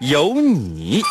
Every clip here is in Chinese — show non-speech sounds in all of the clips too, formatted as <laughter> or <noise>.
有你。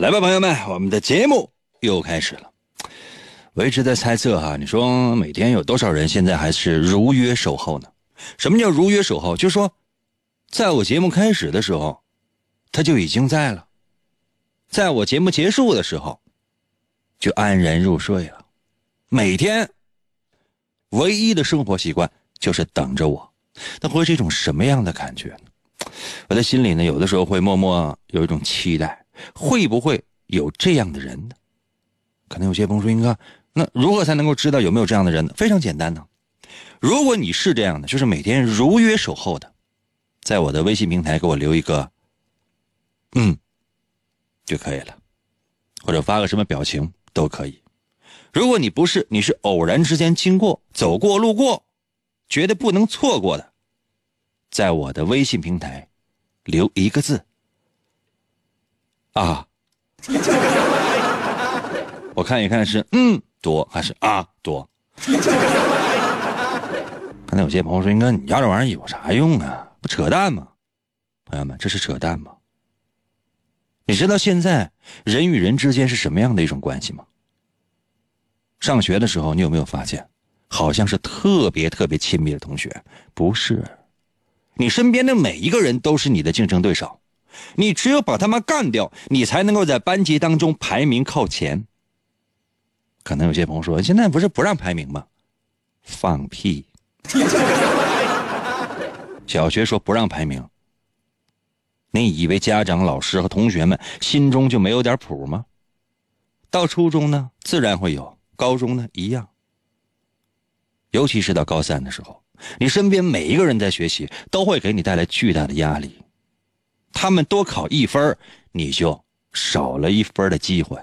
来吧，朋友们，我们的节目又开始了。我一直在猜测哈，你说每天有多少人现在还是如约守候呢？什么叫如约守候？就是说，在我节目开始的时候，他就已经在了；在我节目结束的时候，就安然入睡了。每天唯一的生活习惯就是等着我，那会是一种什么样的感觉呢？我的心里呢，有的时候会默默有一种期待，会不会有这样的人呢？可能有些朋友说：“英哥，那如何才能够知道有没有这样的人呢？”非常简单呢，如果你是这样的，就是每天如约守候的，在我的微信平台给我留一个“嗯”就可以了，或者发个什么表情都可以。如果你不是，你是偶然之间经过、走过、路过，觉得不能错过的，在我的微信平台留一个字啊。我看一看是嗯多还是啊多。刚才有些朋友说：“应该你要这玩意儿有啥用啊？不扯淡吗？”朋友们，这是扯淡吗？你知道现在人与人之间是什么样的一种关系吗？上学的时候，你有没有发现，好像是特别特别亲密的同学？不是，你身边的每一个人都是你的竞争对手，你只有把他们干掉，你才能够在班级当中排名靠前。可能有些朋友说，现在不是不让排名吗？放屁！小学说不让排名，你以为家长、老师和同学们心中就没有点谱吗？到初中呢，自然会有；高中呢，一样。尤其是到高三的时候，你身边每一个人在学习，都会给你带来巨大的压力。他们多考一分，你就少了一分的机会。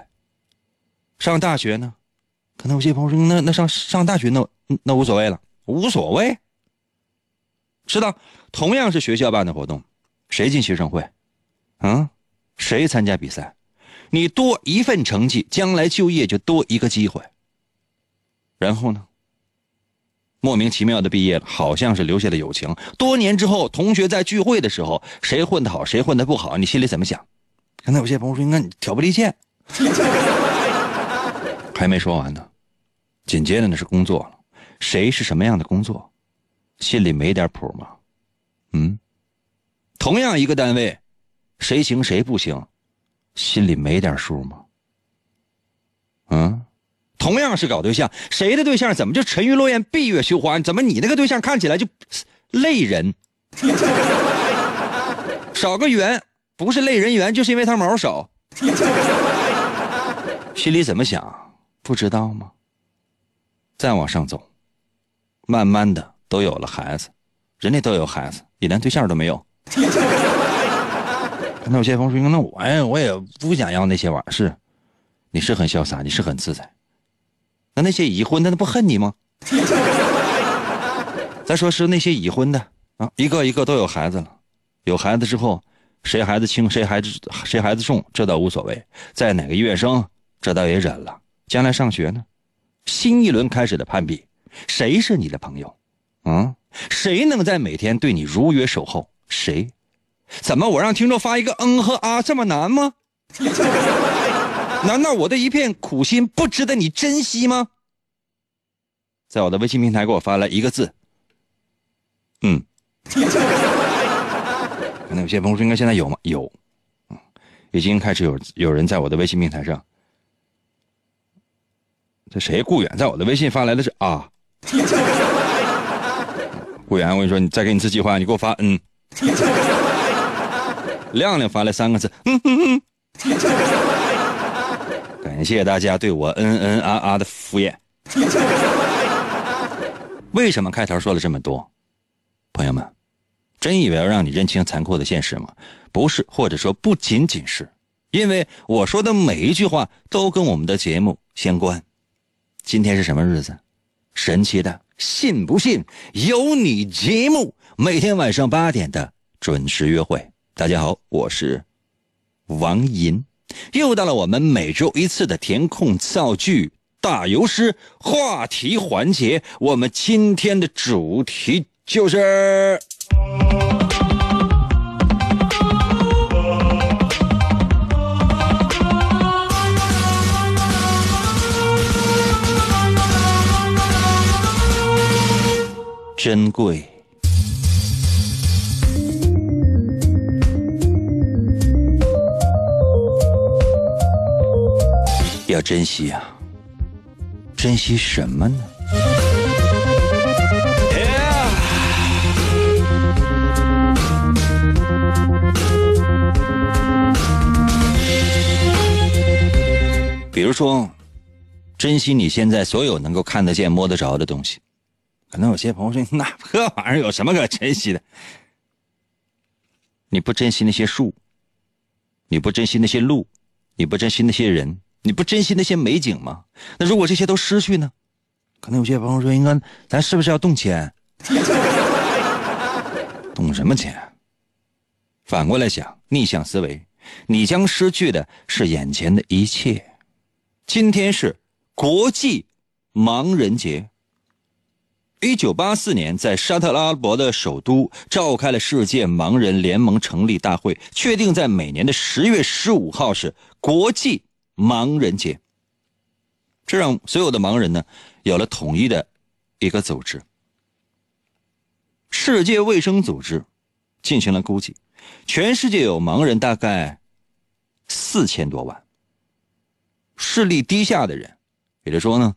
上大学呢？可能有些朋友说：“那那上上大学那那无所谓了，无所谓。”知道，同样是学校办的活动，谁进学生会？嗯，谁参加比赛？你多一份成绩，将来就业就多一个机会。然后呢？莫名其妙的毕业了，好像是留下了友情。多年之后，同学在聚会的时候，谁混得好，谁混得不好，你心里怎么想？刚才有些朋友说：“那你挑拨离间。<laughs> ”还没说完呢，紧接着呢是工作了，谁是什么样的工作，心里没点谱吗？嗯，同样一个单位，谁行谁不行，心里没点数吗？嗯，同样是搞对象，谁的对象怎么就沉鱼落雁、闭月羞花？怎么你那个对象看起来就累人？<laughs> 少个圆，不是累人圆，就是因为他毛少。心里怎么想？不知道吗？再往上走，慢慢的都有了孩子，人家都有孩子，你连对象都没有。那有些朋友说：“那我呀，我也不想要那些玩意儿。”是，你是很潇洒，你是很自在。那那些已婚的，那不恨你吗？<laughs> 再说是那些已婚的啊，一个一个都有孩子了，有孩子之后，谁孩子轻，谁孩子谁孩子重，这倒无所谓。在哪个医院生，这倒也忍了。将来上学呢，新一轮开始的攀比，谁是你的朋友？啊，谁能在每天对你如约守候？谁？怎么我让听众发一个嗯和啊这么难吗？难道我的一片苦心不值得你珍惜吗？在我的微信平台给我发来一个字，嗯。可能有些朋友说，应该现在有吗？有，已经开始有有人在我的微信平台上。这谁？顾远在我的微信发来的是啊。<laughs> 顾远，我跟你说，你再给你次机会，你给我发嗯。<laughs> 亮亮发来三个字，嗯嗯嗯。感谢大家对我嗯嗯啊啊的敷衍。<laughs> 为什么开头说了这么多，朋友们？真以为要让你认清残酷的现实吗？不是，或者说不仅仅是，因为我说的每一句话都跟我们的节目相关。今天是什么日子？神奇的，信不信有你节目？每天晚上八点的准时约会。大家好，我是王银，又到了我们每周一次的填空造句大游诗话题环节。我们今天的主题就是。珍贵，要珍惜啊！珍惜什么呢？比如说，珍惜你现在所有能够看得见、摸得着的东西。可能有些朋友说：“那破玩意儿有什么可珍惜的？你不珍惜那些树，你不珍惜那些路，你不珍惜那些人，你不珍惜那些美景吗？那如果这些都失去呢？可能有些朋友说：‘应该咱是不是要动钱？<laughs> 动什么钱？’反过来想，逆向思维，你将失去的是眼前的一切。”今天是国际盲人节。一九八四年，在沙特阿拉伯的首都召开了世界盲人联盟成立大会，确定在每年的十月十五号是国际盲人节。这让所有的盲人呢有了统一的一个组织。世界卫生组织进行了估计，全世界有盲人大概四千多万。视力低下的人，也就是说呢，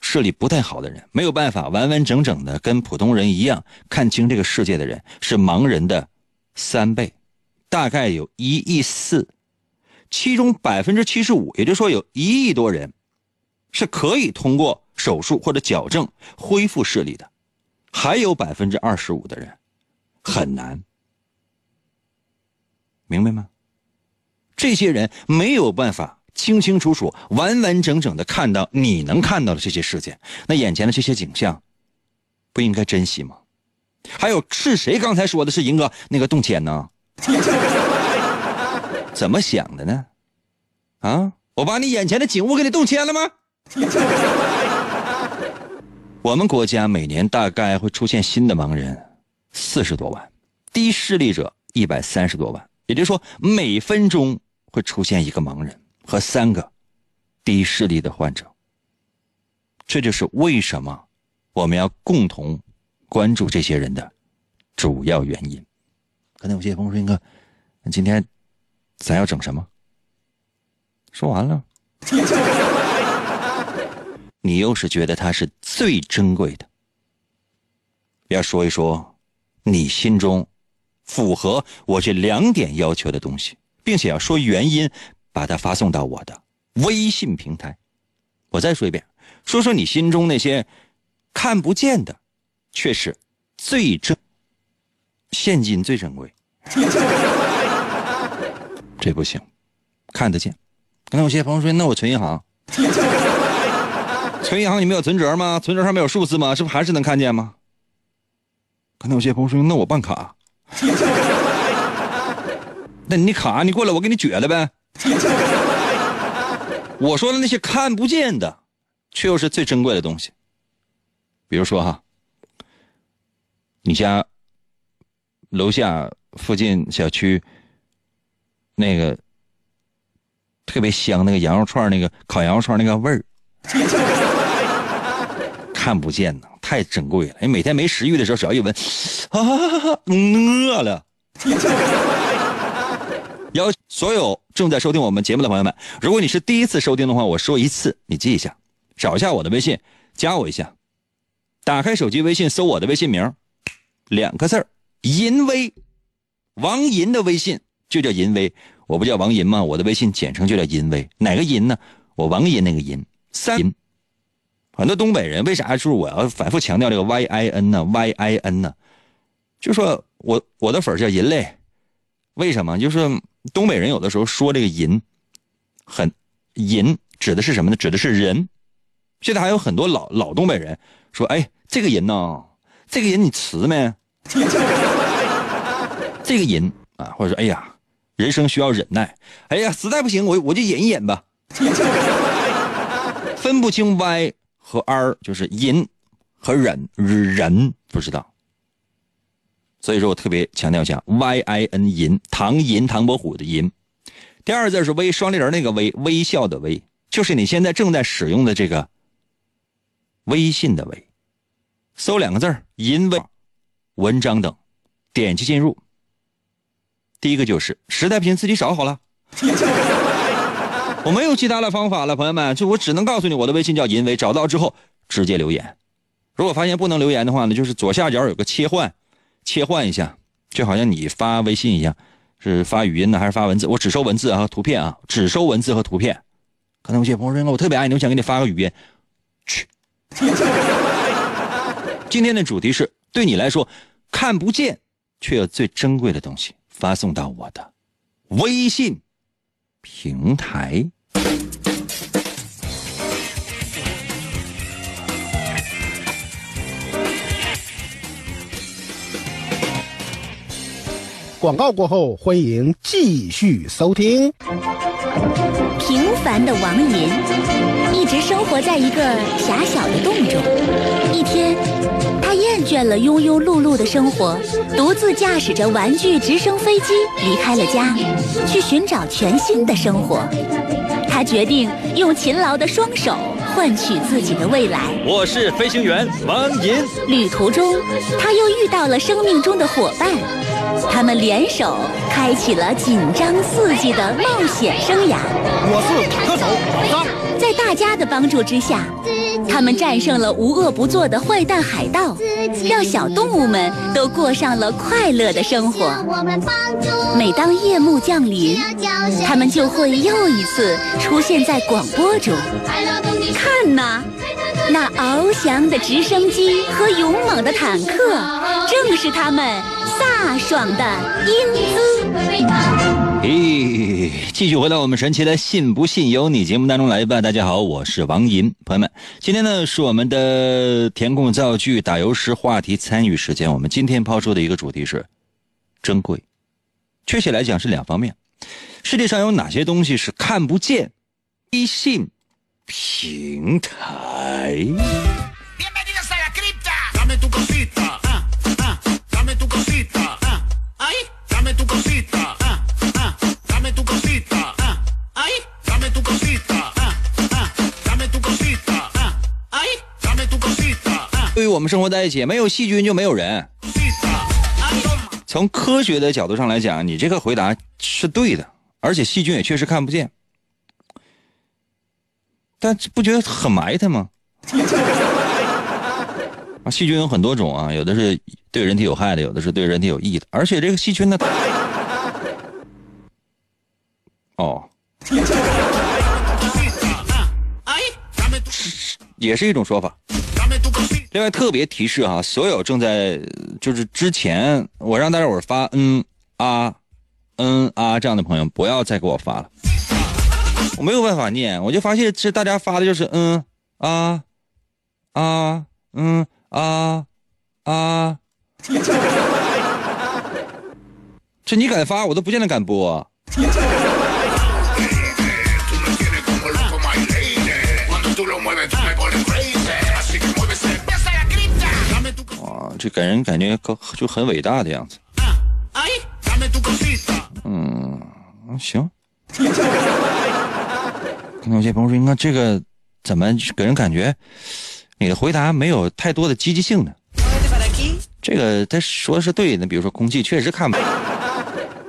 视力不太好的人，没有办法完完整整的跟普通人一样看清这个世界的人，是盲人的三倍，大概有一亿四，其中百分之七十五，也就是说有一亿多人，是可以通过手术或者矫正恢复视力的，还有百分之二十五的人很难，明白吗？这些人没有办法。清清楚楚、完完整整的看到你能看到的这些世界，那眼前的这些景象，不应该珍惜吗？还有是谁刚才说的是银哥那个动迁呢？<laughs> 怎么想的呢？啊，我把你眼前的景物给你动迁了吗？<laughs> 我们国家每年大概会出现新的盲人四十多万，低视力者一百三十多万，也就是说每分钟会出现一个盲人。和三个低视力的患者，这就是为什么我们要共同关注这些人的主要原因。可能有些朋友说：“英哥，今天咱要整什么？”说完了，<laughs> 你又是觉得它是最珍贵的，要说一说你心中符合我这两点要求的东西，并且要说原因。把它发送到我的微信平台。我再说一遍，说说你心中那些看不见的，却是最珍现金最珍贵。这不行，看得见。刚才有些朋友说：“那我存银行，<laughs> 存银行你没有存折吗？存折上面有数字吗？是不是还是能看见吗？”刚才有些朋友说：“那我办卡，<laughs> 那你卡你过来，我给你撅了呗。<laughs> ”我说的那些看不见的，却又是最珍贵的东西。比如说哈，你家楼下附近小区那个特别香，那个羊肉串那个烤羊肉串那个味儿，<laughs> 看不见呢，太珍贵了。你每天没食欲的时候，只要一闻，啊，饿了。要所有正在收听我们节目的朋友们，如果你是第一次收听的话，我说一次，你记一下，找一下我的微信，加我一下，打开手机微信，搜我的微信名，两个字儿，淫威，王银的微信就叫淫威，我不叫王银吗？我的微信简称就叫淫威，哪个淫呢？我王银那个银，三银。很多东北人为啥就是我要反复强调这个 Y I N 呢？Y I N 呢？就说我我的粉叫银类，为什么？就是东北人有的时候说这个银，很银指的是什么呢？指的是人。现在还有很多老老东北人说：“哎，这个银呢？这个银你吃没？<laughs> 这个银啊，或者说，哎呀，人生需要忍耐。哎呀，实在不行，我我就忍一忍吧。<laughs> 分不清 Y 和 R，就是银和忍，人不知道。所以说我特别强调一下，Y I N 银，唐银唐伯虎的银。第二字是微，双立人那个微，微笑的微，就是你现在正在使用的这个微信的微。搜两个字儿“银微”，文章等，点击进入。第一个就是实在不行自己找好了，<laughs> 我没有其他的方法了，朋友们，就我只能告诉你，我的微信叫银微，找到之后直接留言。如果发现不能留言的话呢，就是左下角有个切换，切换一下，就好像你发微信一样，是发语音呢还是发文字？我只收文字啊和图片啊，只收文字和图片。可能有些朋友说，我特别爱你，我想给你发个语音，去。<laughs> 今天的主题是对你来说看不见却又最珍贵的东西，发送到我的微信平台。广告过后，欢迎继续收听。平凡的王银一直生活在一个狭小的洞中。一天，他厌倦了庸庸碌碌的生活，独自驾驶着玩具直升飞机离开了家，去寻找全新的生活。他决定用勤劳的双手换取自己的未来。我是飞行员王银。旅途中，他又遇到了生命中的伙伴，他们联手开启了紧张刺激的冒险生涯。我是坦克手老张。在大家的帮助之下，他们战胜了无恶不作的坏蛋海盗，让小动物们都过上了快乐的生活。每当夜幕降临，他们就会又一次出现在广播中。看呐，那翱翔的直升机和勇猛的坦克，正是他们飒爽的英姿。咦，继续回到我们神奇的“信不信由你”节目当中来吧。大家好，我是王银，朋友们，今天呢是我们的填空造句、打油诗话题参与时间。我们今天抛出的一个主题是珍贵，确切来讲是两方面。世界上有哪些东西是看不见？微信平台。我们生活在一起，没有细菌就没有人。从科学的角度上来讲，你这个回答是对的，而且细菌也确实看不见。但不觉得很埋汰吗？<laughs> 啊，细菌有很多种啊，有的是对人体有害的，有的是对人体有益的。而且这个细菌呢，<laughs> 哦，<laughs> 也是一种说法。另外特别提示哈，所有正在就是之前我让大家伙发嗯啊嗯啊这样的朋友，不要再给我发了，我没有办法念，我就发现这大家发的就是嗯啊啊嗯啊啊，这你敢发，我都不见得敢播。就给人感觉就很伟大的样子。嗯，行。可能有些朋友说，那这个怎么给人感觉你的回答没有太多的积极性呢？这个他说的是对的，比如说空气确实看不。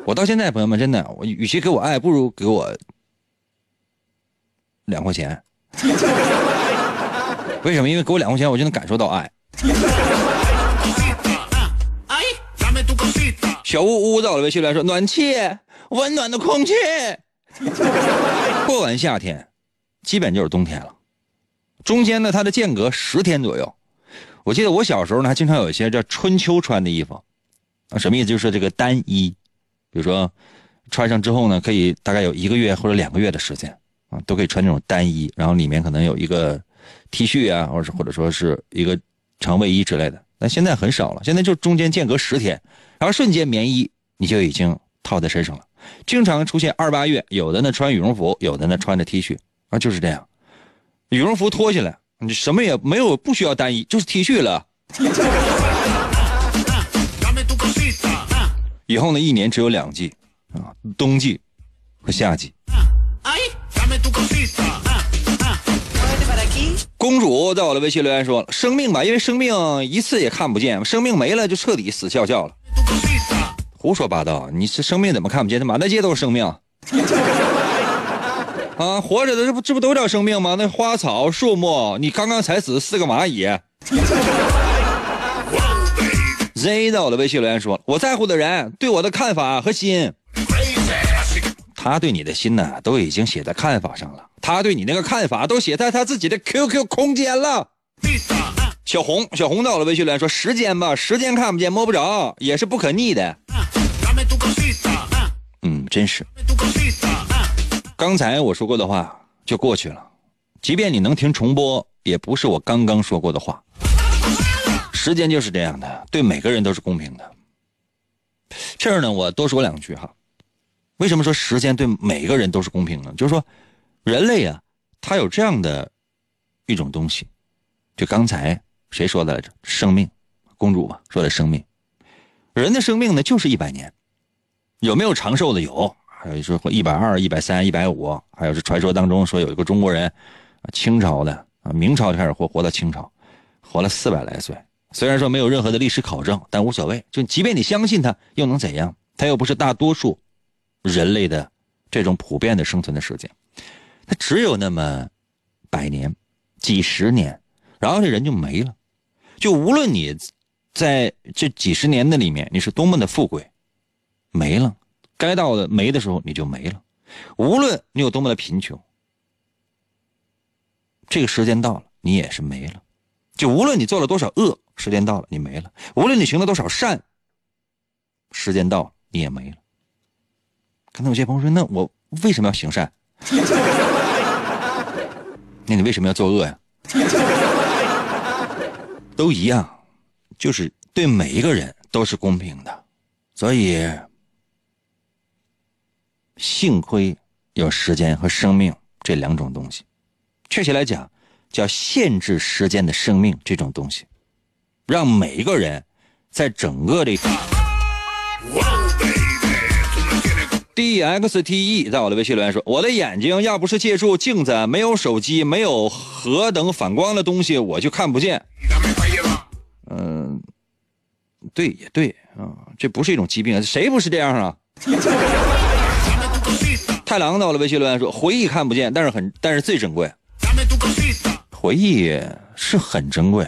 我到现在，朋友们，真的，我与其给我爱，不如给我两块钱。<laughs> 为什么？因为给我两块钱，我就能感受到爱。小屋屋到了微信来说暖气，温暖的空气。<laughs> 过完夏天，基本就是冬天了。中间呢，它的间隔十天左右。我记得我小时候呢，还经常有一些叫春秋穿的衣服，啊，什么意思？就是这个单衣，比如说穿上之后呢，可以大概有一个月或者两个月的时间啊，都可以穿这种单衣，然后里面可能有一个 T 恤啊，或者或者说是一个长卫衣之类的。但现在很少了，现在就中间间隔十天，然后瞬间棉衣你就已经套在身上了。经常出现二八月，有的呢穿羽绒服，有的呢穿着 T 恤啊，就是这样。羽绒服脱下来。你什么也没有，不需要单衣，就是 T 恤了。以后呢，一年只有两季，啊，冬季和夏季。公主在我的微信留言说：“生命吧，因为生命一次也看不见，生命没了就彻底死翘翘了。”胡说八道！你这生命怎么看不见？这满大街都是生命。<laughs> 啊，活着的这不这不都叫生命吗？那花草树木，你刚刚踩死四个蚂蚁。<laughs> Z 在我的微信留言说：“我在乎的人对我的看法和心，他对你的心呢，都已经写在看法上了。他对你那个看法都写在他自己的 QQ 空间了。”小红，小红到了微信留言说：“时间吧，时间看不见摸不着，也是不可逆的。”嗯，真是。刚才我说过的话就过去了，即便你能听重播，也不是我刚刚说过的话。时间就是这样的，对每个人都是公平的。这儿呢，我多说两句哈。为什么说时间对每个人都是公平呢？就是说，人类啊，他有这样的一种东西，就刚才谁说的来着？生命，公主嘛说的生命，人的生命呢就是一百年，有没有长寿的？有。还有说一百二、一百三、一百五，还有是传说当中说有一个中国人，清朝的啊，明朝就开始活，活到清朝，活了四百来岁。虽然说没有任何的历史考证，但无所谓。就即便你相信他，又能怎样？他又不是大多数人类的这种普遍的生存的时间，他只有那么百年、几十年，然后这人就没了。就无论你在这几十年的里面，你是多么的富贵，没了。该到的没的时候你就没了，无论你有多么的贫穷，这个时间到了你也是没了。就无论你做了多少恶，时间到了你没了；无论你行了多少善，时间到了你也没了。可能有些朋友说：“那我为什么要行善？<laughs> 那你为什么要作恶呀？”都一样，就是对每一个人都是公平的，所以。幸亏有时间和生命这两种东西，确切来讲，叫限制时间的生命这种东西，让每一个人在整个的 D X T E 在我的微信留言说：“我的眼睛要不是借助镜子，没有手机，没有核等反光的东西，我就看不见。”嗯，对，也对啊，这不是一种疾病，谁不是这样啊？<laughs> 太郎到了微信留言说：“回忆看不见，但是很，但是最珍贵。回忆是很珍贵，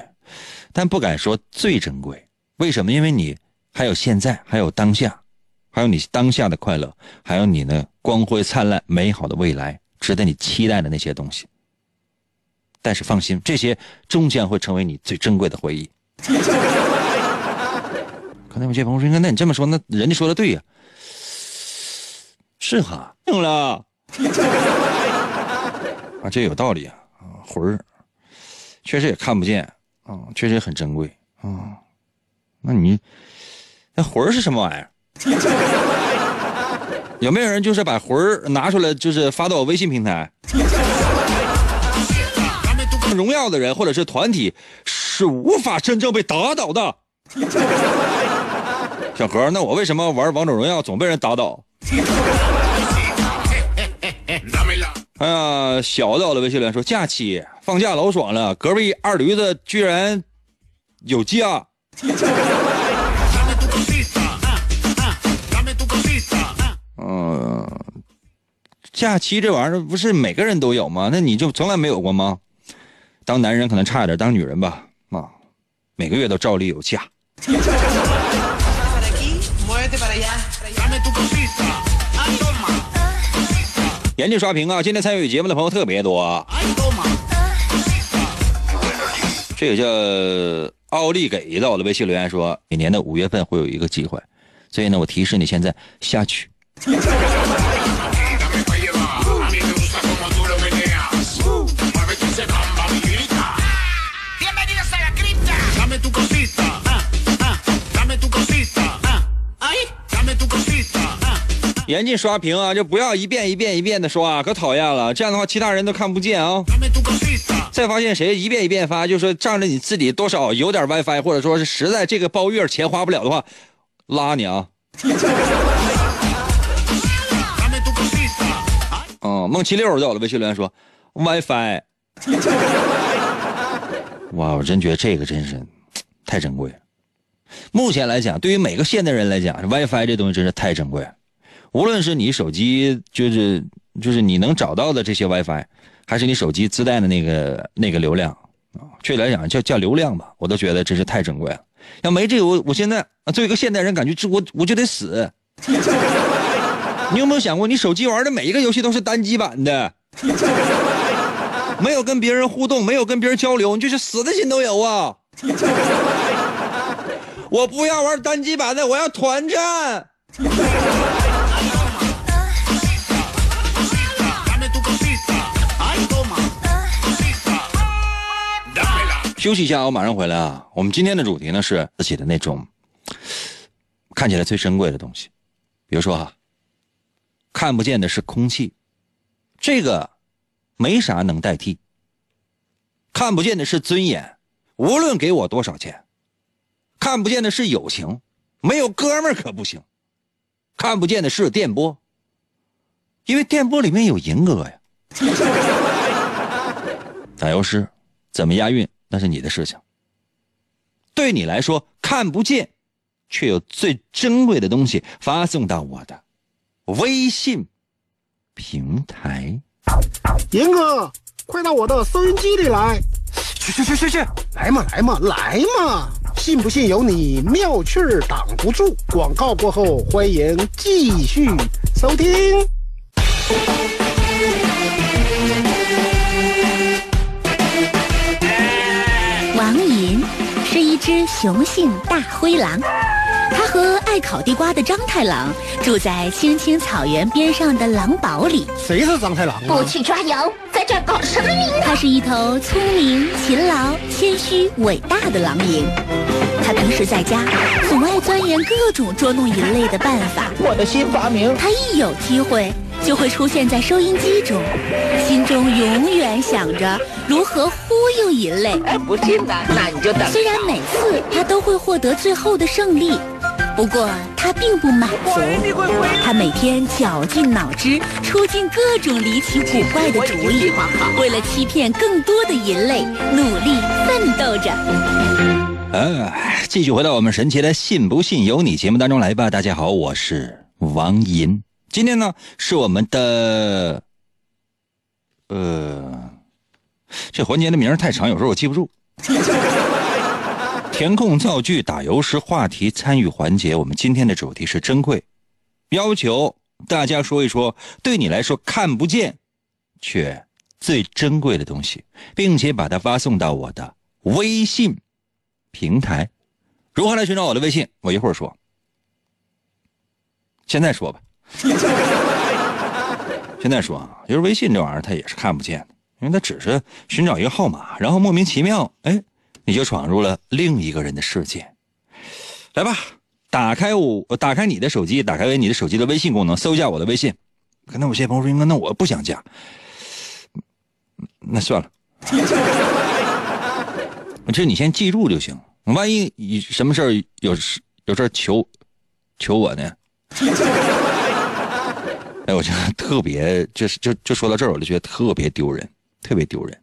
但不敢说最珍贵。为什么？因为你还有现在，还有当下，还有你当下的快乐，还有你呢光辉灿烂、美好的未来，值得你期待的那些东西。但是放心，这些终将会成为你最珍贵的回忆。可能有些朋友说：‘那你这么说，那人家说的对呀。’”是哈，用了 <laughs> 啊，这有道理啊啊，魂儿确实也看不见啊，确实也很珍贵啊。那你那魂儿是什么玩意儿？<laughs> 有没有人就是把魂儿拿出来，就是发到我微信平台？<laughs> 荣耀的人或者是团体是无法真正被打倒的。小何，那我为什么玩王者荣耀总被人打倒？哎呀，小到了微信留言说假期放假老爽了，隔壁二驴子居然有假。假期这玩意儿不是每个人都有吗？那你就从来没有过吗？当男人可能差一点，当女人吧，每个月都照例有假。严禁刷屏啊！今天参与节目的朋友特别多。这个叫奥利给到了微信留言说，每年的五月份会有一个机会，所以呢，我提示你现在下去。严禁刷屏啊！就不要一遍一遍一遍的刷，可讨厌了。这样的话，其他人都看不见啊。再发现谁一遍一遍发，就说仗着你自己多少有点 WiFi，或者说是实在这个包月钱花不了的话，拉你啊。哦，<laughs> 梦七六在我的微信留言说 WiFi。<laughs> 哇，我真觉得这个真是太珍贵了。目前来讲，对于每个现代人来讲，WiFi 这东西真是太珍贵了。无论是你手机就是就是你能找到的这些 WiFi，还是你手机自带的那个那个流量啊，确切来讲叫叫流量吧，我都觉得真是太珍贵了。要没这个，我我现在作为一个现代人，感觉这我我就得死。你有没有想过，你手机玩的每一个游戏都是单机版的，没有跟别人互动，没有跟别人交流，你就是死的心都有啊！我不要玩单机版的，我要团战。休息一下，我马上回来啊！我们今天的主题呢是自己的那种看起来最珍贵的东西，比如说哈，看不见的是空气，这个没啥能代替；看不见的是尊严，无论给我多少钱；看不见的是友情，没有哥们儿可不行；看不见的是电波，因为电波里面有银哥呀。<laughs> 打油诗怎么押韵？那是你的事情。对你来说，看不见，却有最珍贵的东西发送到我的微信平台。严哥，快到我的收音机里来！去去去去去，来嘛来嘛来嘛！信不信由你，妙趣儿挡不住。广告过后，欢迎继续收听。只雄性大灰狼，它和爱烤地瓜的张太郎住在青青草原边上的狼堡里。谁是张太郎啊？不去抓羊，在这儿搞什么名堂？它是一头聪明、勤劳、谦虚、伟大的狼蝇。它平时在家总爱钻研各种捉弄人类的办法。我的新发明。它一有机会就会出现在收音机中，心中永远想着如何忽悠人类。哎，不信呢，那你就等。虽然每次他都会获得最后的胜利，不过他并不满足。他每天绞尽脑汁，出尽各种离奇古怪的主意，为了欺骗更多的人类，努力奋斗着。哎，继续回到我们神奇的“信不信由你”节目当中来吧。大家好，我是王银。今天呢是我们的，呃，这环节的名儿太长，有时候我记不住。<laughs> 填空造句、打油诗、话题参与环节。我们今天的主题是珍贵，要求大家说一说对你来说看不见却最珍贵的东西，并且把它发送到我的微信平台。如何来寻找我的微信？我一会儿说。现在说吧。<laughs> 现在说啊，就是微信这玩意儿，它也是看不见的，因为它只是寻找一个号码，然后莫名其妙，哎，你就闯入了另一个人的世界。来吧，打开我，打开你的手机，打开你的手机的微信功能，搜一下我的微信。可能有些朋友说，那那我不想加，那算了。<laughs> 这你先记住就行，万一你什么事儿有事有事儿求求我呢？哎，我觉得特别，就是就就说到这儿，我就觉得特别丢人，特别丢人。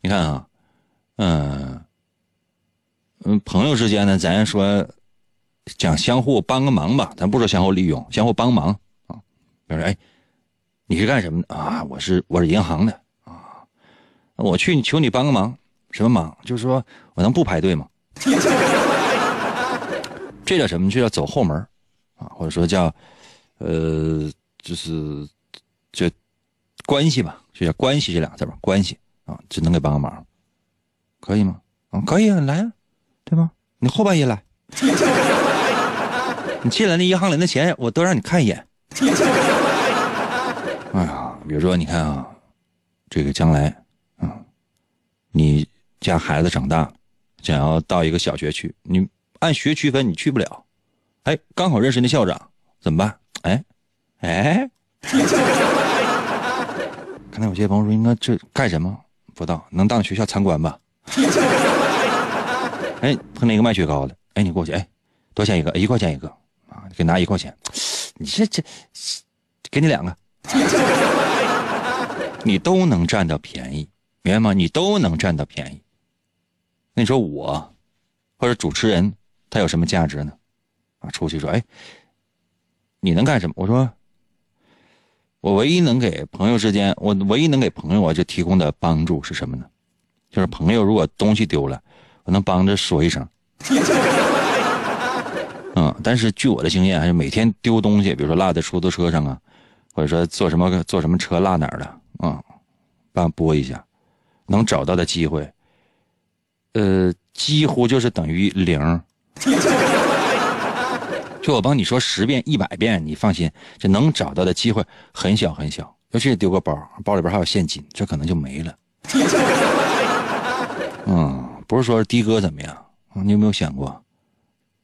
你看啊，嗯嗯，朋友之间呢，咱说讲相互帮个忙吧，咱不说相互利用，相互帮忙啊。比如说，哎，你是干什么的啊？我是我是银行的啊，我去求你帮个忙，什么忙？就是说我能不排队吗？<laughs> 这叫什么？这叫走后门啊，或者说叫呃。就是这关系吧，就叫关系这俩字吧，关系啊，只能给帮个忙，可以吗？啊，可以啊，来啊，对吧？你后半夜来，<laughs> 你进来那银行里那钱我都让你看一眼。哎呀，比如说你看啊，这个将来啊，你家孩子长大，想要到一个小学去，你按学区分你去不了，哎，刚好认识那校长，怎么办？哎。哎，刚才有些朋友说，应该这干什么？不知道，能当学校参观吧？<laughs> 哎，碰见一个卖雪糕的，哎，你过去，哎，多少钱一个？一块钱一个啊，给拿一块钱。你这这，给你两个，<laughs> 你都能占到便宜，明白吗？你都能占到便宜。那你说我，或者主持人，他有什么价值呢？啊，出去说，哎，你能干什么？我说。我唯一能给朋友之间，我唯一能给朋友啊就提供的帮助是什么呢？就是朋友如果东西丢了，我能帮着说一声。<laughs> 嗯，但是据我的经验，还是每天丢东西，比如说落在出租车上啊，或者说坐什么坐什么车落哪儿了啊，帮拨一下，能找到的机会，呃，几乎就是等于零。就我帮你说十遍一百遍，你放心，这能找到的机会很小很小。尤其是丢个包，包里边还有现金，这可能就没了。嗯，不是说的哥怎么样？你有没有想过，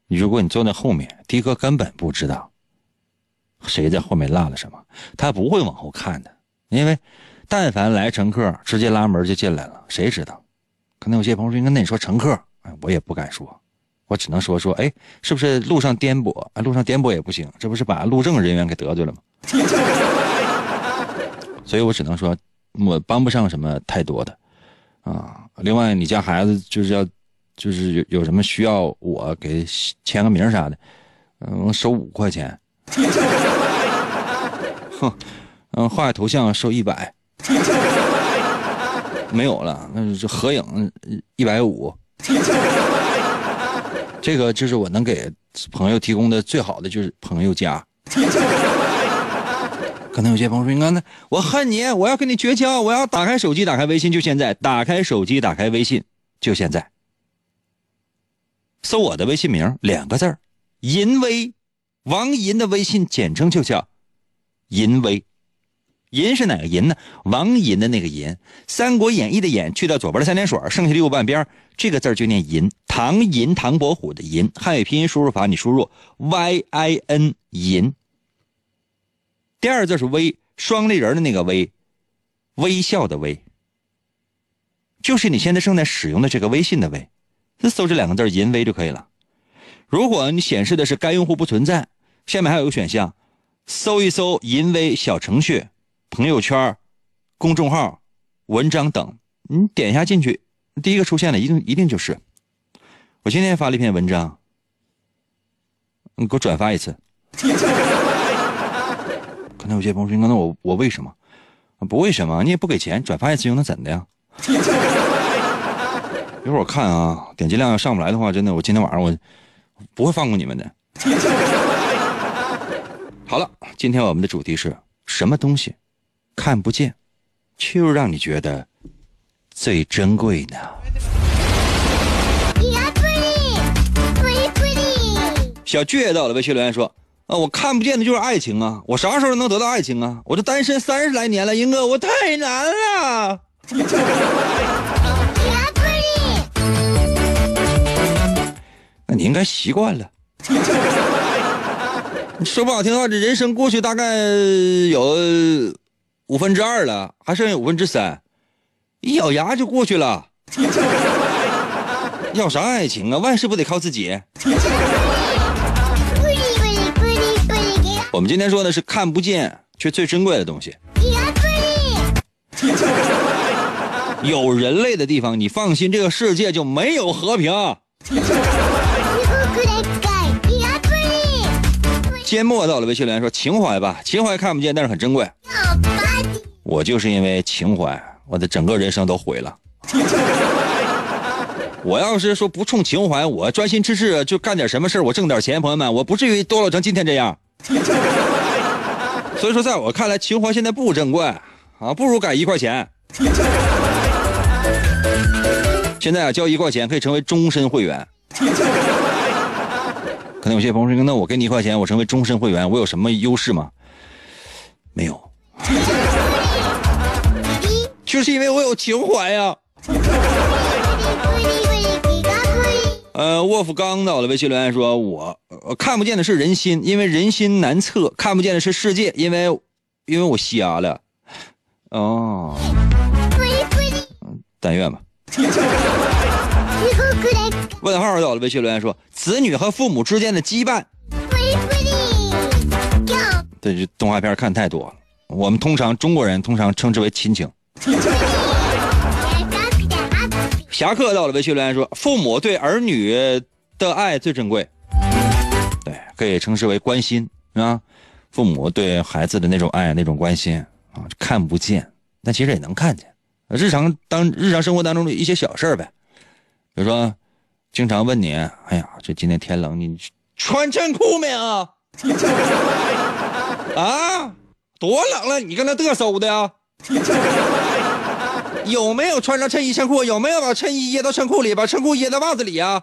如果你坐在后面，的哥根本不知道谁在后面落了什么，他不会往后看的，因为但凡来乘客，直接拉门就进来了，谁知道？可能有些朋友说，那你说乘客，哎，我也不敢说。我只能说说，哎，是不是路上颠簸啊？路上颠簸也不行，这不是把路政人员给得罪了吗？<laughs> 所以我只能说，我帮不上什么太多的，啊。另外，你家孩子就是要，就是有有什么需要我给签个名啥的，嗯，收五块钱。<laughs> 哼，嗯，画个头像收一百，<laughs> 没有了，那就合影一百五。这个就是我能给朋友提供的最好的，就是朋友家。<laughs> 可能有些朋友说：“你看，呢我恨你，我要跟你绝交，我要打开手机，打开微信，就现在，打开手机，打开微信，就现在，搜我的微信名两个字儿，淫威，王银的微信简称就叫淫威。银是哪个银呢？王银的那个银，《三国演义》的演去掉左边的三点水，剩下的右半边这个字就念银。唐银，唐伯虎的银，汉语拼音输入法你输入 y i n 银。第二字是微，双立人的那个微，微笑的微，就是你现在正在使用的这个微信的微，搜这两个字银微就可以了。如果你显示的是该用户不存在，下面还有一个选项，搜一搜银微小程序。朋友圈、公众号、文章等，你点一下进去，第一个出现的一定一定就是。我今天发了一篇文章，你给我转发一次。可能有些朋友说：“那我我为什么？不为什么？你也不给钱，转发一次又能怎的呀？” <laughs> 一会儿我看啊，点击量要上不来的话，真的，我今天晚上我不会放过你们的。<laughs> 好了，今天我们的主题是什么东西？看不见，却又让你觉得最珍贵呢。小倔到了，微信留言说：“啊，我看不见的就是爱情啊！我啥时候能得到爱情啊？我这单身三十来年了，英哥，我太难了。”那你应该习惯了。说不好听的话，这人生过去大概有。五分之二了，还剩下五分之三，一咬牙就过去了。<laughs> 要啥爱情啊？万事不得靠自己。我们今天说的是看不见却最珍贵的东西。有人类的地方，你放心，这个世界就没有和平。缄默到了，微信留言说：“情怀吧，情怀看不见，但是很珍贵。”我就是因为情怀，我的整个人生都毁了。<laughs> 我要是说不冲情怀，我专心致志就干点什么事我挣点钱，朋友们，我不至于堕落成今天这样。所以说，在我看来，情怀现在不珍贵啊，不如改一块钱。现在啊，交一块钱可以成为终身会员。可能有些朋友说：“那我给你一块钱，我成为终身会员，我有什么优势吗？”没有，就是因为我有情怀呀。呃，沃夫刚到了微信留言说：“我看不见的是人心，因为人心难测；看不见的是世界，因为因为我瞎了。”哦，但愿吧。问号到了微信留言说：“子女和父母之间的羁绊。”对这动画片看太多了，我们通常中国人通常称之为亲情。<laughs> 侠客到了微信留言说：“父母对儿女的爱最珍贵。”对，可以称之为关心啊。父母对孩子的那种爱、那种关心啊，看不见，但其实也能看见。日常当日常生活当中的一些小事儿呗，比如说，经常问你：“哎呀，这今天天冷，你穿衬裤没啊？” <laughs> 啊，多冷了，你跟那嘚瑟的呀？<laughs> 有没有穿上衬衣衬裤？有没有把衬衣掖到衬裤里，把衬裤掖到袜子里呀？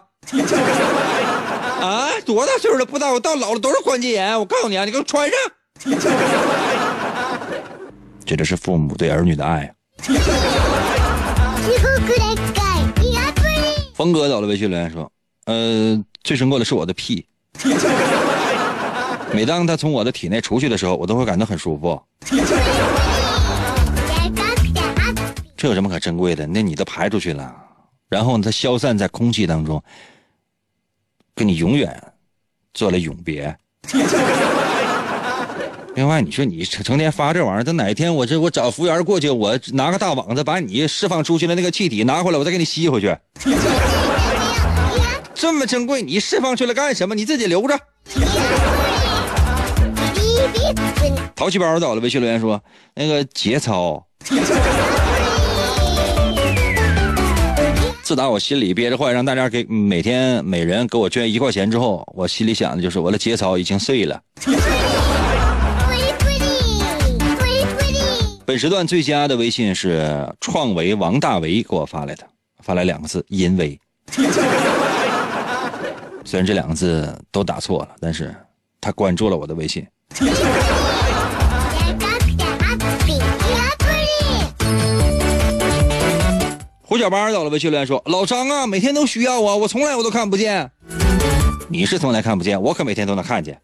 啊，多大岁数了？不知道，我到老了都是关节炎。我告诉你啊，你给我穿上。<laughs> 这就是父母对儿女的爱。峰哥到了微信留言说：“呃，最珍贵的是我的屁。<laughs> 每当他从我的体内出去的时候，我都会感到很舒服。这有什么可珍贵的？那你都排出去了，然后呢，它消散在空气当中，跟你永远做了永别。另外，你说你成天发这玩意儿，等哪一天我这我找服务员过去，我拿个大网子把你释放出去的那个气体拿回来，我再给你吸回去。<laughs> 这么珍贵，你释放出来干什么？你自己留着。淘气包到了，微信留言说那个节操。自打我心里憋着坏，让大家给每天每人给我捐一块钱之后，我心里想的就是我的节操已经碎了。本时段最佳的微信是创维王大为给我发来的，发来两个字“淫威”。<laughs> 虽然这两个字都打错了，但是他关注了我的微信。胡小八到了微信留言说：“老张啊，每天都需要我，我从来我都看不见。你是从来看不见，我可每天都能看见。”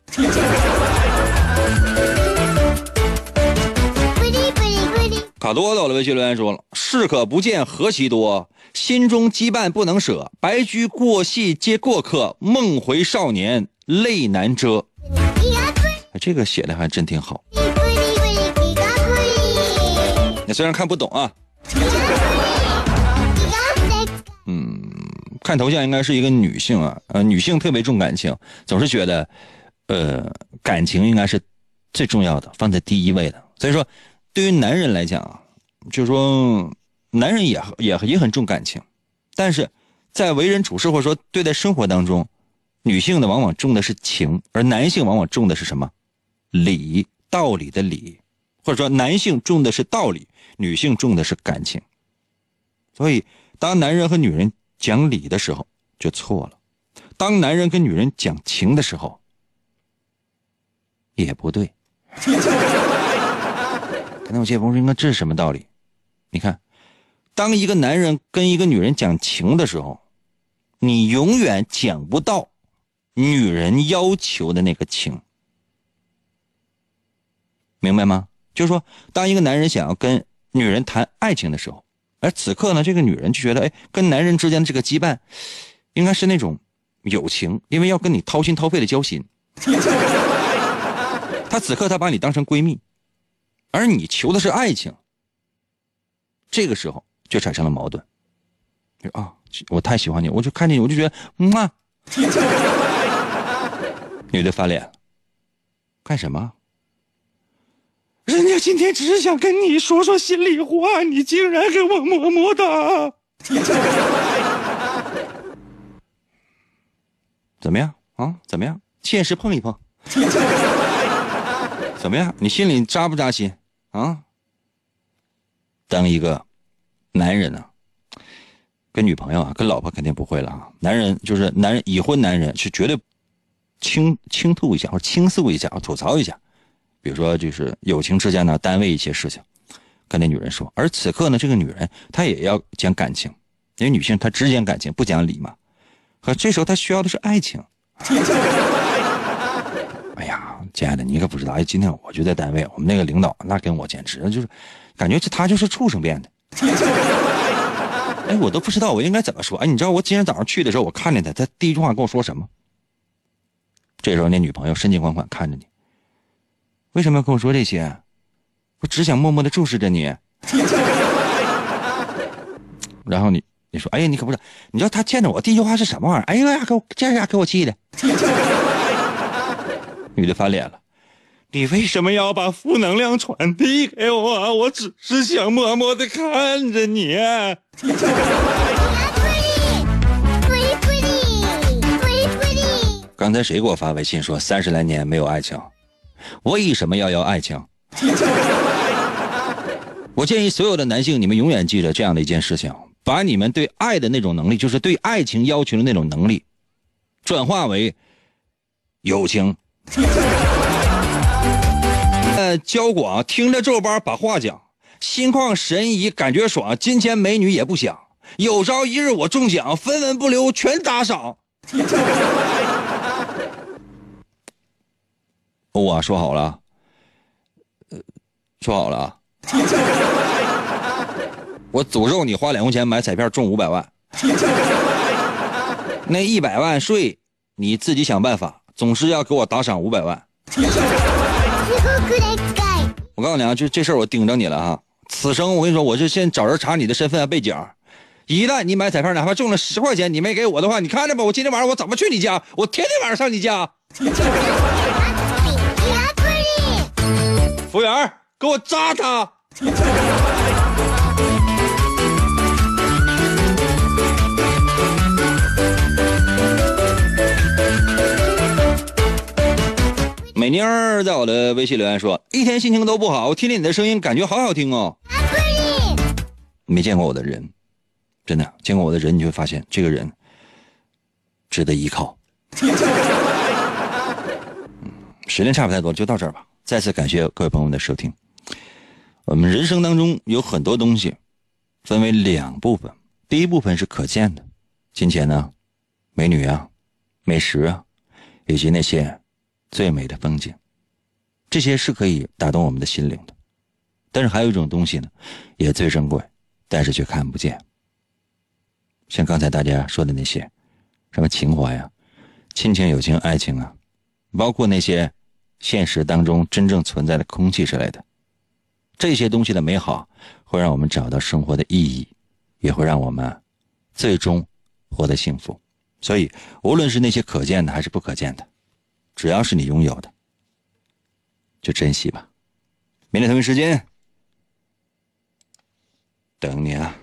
卡多到了微信留言说了：“士可不见，何其多，心中羁绊不能舍。白驹过隙皆过客，梦回少年泪难遮。”这个写的还真挺好。你虽然看不懂啊，嗯，看头像应该是一个女性啊，呃，女性特别重感情，总是觉得，呃，感情应该是最重要的，放在第一位的。所以说。对于男人来讲啊，就是说，男人也也也很重感情，但是在为人处事或者说对待生活当中，女性的往往重的是情，而男性往往重的是什么？理，道理的理，或者说男性重的是道理，女性重的是感情。所以，当男人和女人讲理的时候就错了，当男人跟女人讲情的时候也不对。<laughs> 那有些朋友说：“那这是什么道理？”你看，当一个男人跟一个女人讲情的时候，你永远讲不到女人要求的那个情，明白吗？就是说，当一个男人想要跟女人谈爱情的时候，而此刻呢，这个女人就觉得，哎，跟男人之间的这个羁绊，应该是那种友情，因为要跟你掏心掏肺的交心。<laughs> 他此刻他把你当成闺蜜，而你求的是爱情。这个时候就产生了矛盾。啊，我太喜欢你，我就看见你我就觉得，嗯啊，<laughs> 女的翻脸，干什么？人家今天只是想跟你说说心里话，你竟然给我么么哒！<laughs> 怎么样啊？怎么样？现实碰一碰，<laughs> 怎么样？你心里扎不扎心啊？当一个男人呢，跟女朋友啊，跟老婆肯定不会了啊。男人就是男人，已婚男人是绝对倾倾吐一下或倾诉一下，吐槽一下。比如说，就是友情之间呢，单位一些事情，跟那女人说。而此刻呢，这个女人她也要讲感情，因为女性她只讲感情不讲理嘛。可这时候她需要的是爱情。<laughs> 哎呀，亲爱的，你可不知道，哎，今天我就在单位，我们那个领导那跟我简直就是，感觉这他就是畜生变的。<laughs> 哎，我都不知道我应该怎么说。哎，你知道我今天早上去的时候，我看见他，他第一句话跟我说什么？这时候那女朋友深情款款看着你。为什么要跟我说这些？我只想默默的注视着你。<laughs> 然后你你说，哎呀，你可不知道，你知道他见着我第一句话是什么玩意儿？哎呀，给我这下给我气的。女的翻脸了，你为什么要把负能量传递给我？我只是想默默的看着你。刚才谁给我发微信说三十来年没有爱情？为什么要要爱情？<laughs> 我建议所有的男性，你们永远记得这样的一件事情：把你们对爱的那种能力，就是对爱情要求的那种能力，转化为友情。<laughs> 呃，交广听着皱巴把话讲，心旷神怡感觉爽，金钱美女也不想，有朝一日我中奖，分文不留全打赏。<laughs> 我说好了，呃，说好了，<laughs> 我诅咒你花两块钱买彩票中五百万，那一百万税你自己想办法，总是要给我打赏五百万。<laughs> 我告诉你啊，就这事儿我盯着你了哈，此生我跟你说，我就先找人查你的身份和背景，一旦你买彩票哪怕中了十块钱，你没给我的话，你看着吧，我今天晚上我怎么去你家？我天天晚上上你家。<laughs> 服务员，给我扎他！妮儿在我的微信留言说：“一天心情都不好，我听听你的声音，感觉好好听哦。”没见过我的人，真的见过我的人，你就会发现这个人值得依靠。时间差不太多，就到这儿吧。再次感谢各位朋友们的收听。我们人生当中有很多东西，分为两部分。第一部分是可见的，金钱呢，美女啊，美食啊，以及那些最美的风景，这些是可以打动我们的心灵的。但是还有一种东西呢，也最珍贵，但是却看不见。像刚才大家说的那些，什么情怀呀、亲情、友情、爱情啊，包括那些。现实当中真正存在的空气之类的，这些东西的美好，会让我们找到生活的意义，也会让我们最终获得幸福。所以，无论是那些可见的还是不可见的，只要是你拥有的，就珍惜吧。明天同一时间等你啊。